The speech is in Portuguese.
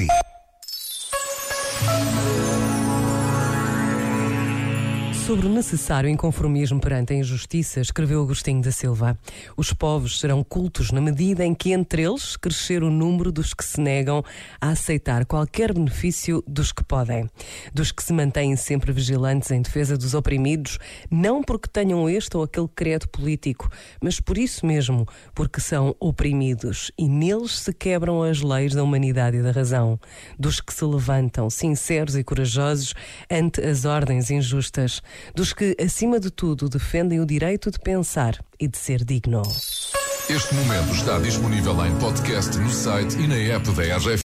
Taxi. Sobre o necessário inconformismo perante a injustiça, escreveu Agostinho da Silva. Os povos serão cultos na medida em que entre eles crescer o número dos que se negam a aceitar qualquer benefício dos que podem. Dos que se mantêm sempre vigilantes em defesa dos oprimidos, não porque tenham este ou aquele credo político, mas por isso mesmo, porque são oprimidos e neles se quebram as leis da humanidade e da razão. Dos que se levantam, sinceros e corajosos, ante as ordens injustas dos que, acima de tudo, defendem o direito de pensar e de ser digno. Este momento está disponível em podcast no site e na app da RGF.